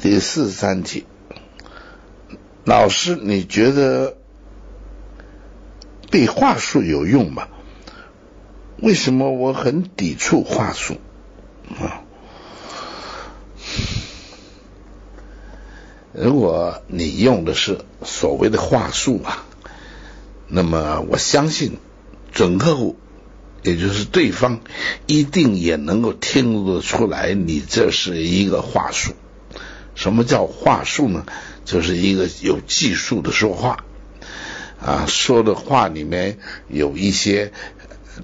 第四十三题，老师，你觉得背话术有用吗？为什么我很抵触话术啊？如果你用的是所谓的话术啊，那么我相信准客户，也就是对方，一定也能够听得出来，你这是一个话术。什么叫话术呢？就是一个有技术的说话啊，说的话里面有一些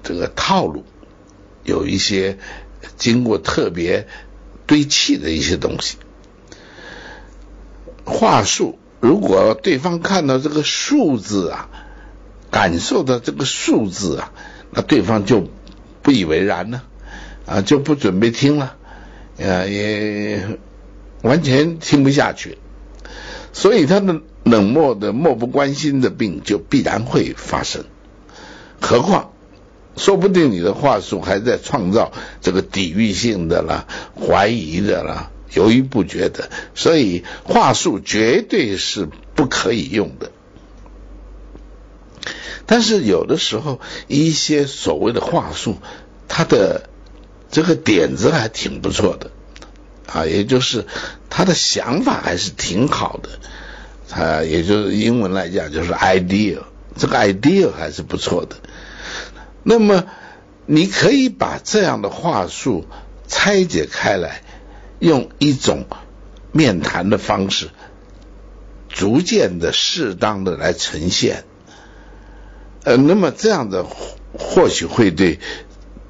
这个套路，有一些经过特别堆砌的一些东西。话术，如果对方看到这个数字啊，感受到这个数字啊，那对方就不以为然了啊，就不准备听了，呃，也完全听不下去，所以他的冷漠的、漠不关心的病就必然会发生。何况，说不定你的话术还在创造这个抵御性的啦、怀疑的啦。犹豫不决的，所以话术绝对是不可以用的。但是有的时候，一些所谓的话术，它的这个点子还挺不错的啊，也就是他的想法还是挺好的，啊，也就是英文来讲就是 idea，这个 idea 还是不错的。那么你可以把这样的话术拆解开来。用一种面谈的方式，逐渐的、适当的来呈现，呃，那么这样的或许会对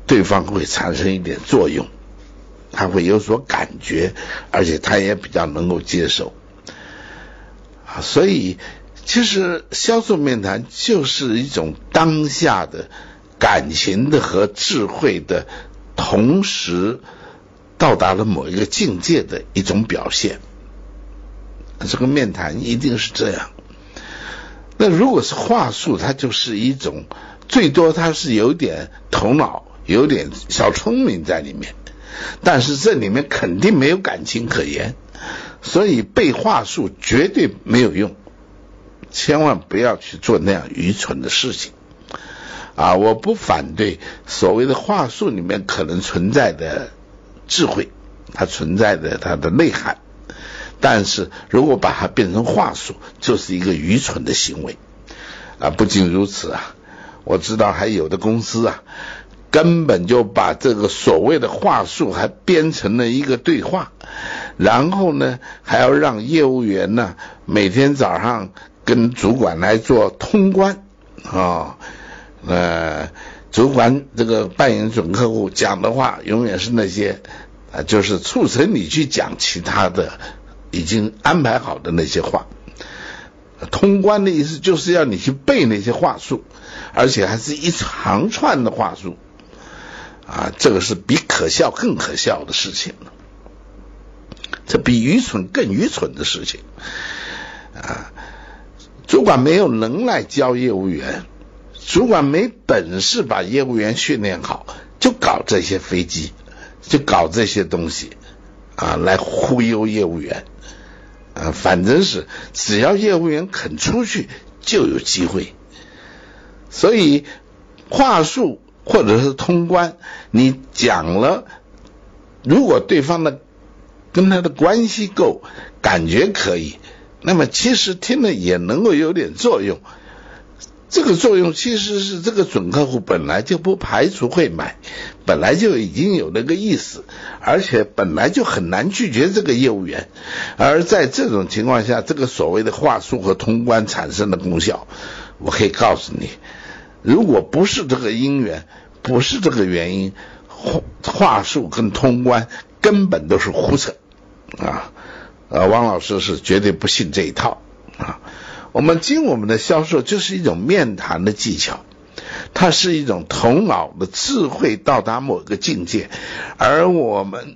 对方会产生一点作用，他会有所感觉，而且他也比较能够接受啊。所以，其实销售面谈就是一种当下的感情的和智慧的同时。到达了某一个境界的一种表现，这个面谈一定是这样。那如果是话术，它就是一种最多它是有点头脑、有点小聪明在里面，但是这里面肯定没有感情可言，所以背话术绝对没有用，千万不要去做那样愚蠢的事情。啊，我不反对所谓的话术里面可能存在的。智慧，它存在的它的内涵，但是如果把它变成话术，就是一个愚蠢的行为啊！不仅如此啊，我知道还有的公司啊，根本就把这个所谓的话术还编成了一个对话，然后呢，还要让业务员呢每天早上跟主管来做通关啊，呃。主管这个扮演准客户讲的话，永远是那些啊，就是促成你去讲其他的已经安排好的那些话。通关的意思就是要你去背那些话术，而且还是一长串的话术啊，这个是比可笑更可笑的事情这比愚蠢更愚蠢的事情啊！主管没有能耐教业务员。主管没本事把业务员训练好，就搞这些飞机，就搞这些东西啊，来忽悠业务员啊。反正是只要业务员肯出去，就有机会。所以话术或者是通关，你讲了，如果对方的跟他的关系够，感觉可以，那么其实听了也能够有点作用。这个作用其实是这个准客户本来就不排除会买，本来就已经有那个意思，而且本来就很难拒绝这个业务员，而在这种情况下，这个所谓的话术和通关产生的功效，我可以告诉你，如果不是这个因缘，不是这个原因，话话术跟通关根本都是胡扯啊！呃，汪老师是绝对不信这一套啊。我们经我们的销售就是一种面谈的技巧，它是一种头脑的智慧到达某个境界，而我们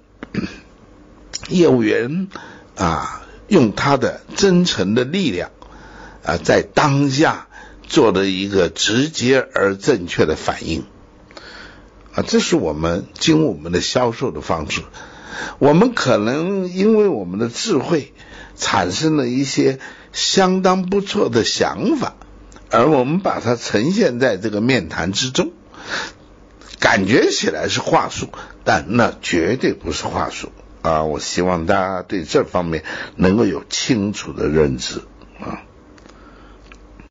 业务员啊，用他的真诚的力量啊，在当下做的一个直接而正确的反应啊，这是我们经我们的销售的方式我们可能因为我们的智慧产生了一些相当不错的想法，而我们把它呈现在这个面谈之中，感觉起来是话术，但那绝对不是话术啊！我希望大家对这方面能够有清楚的认知。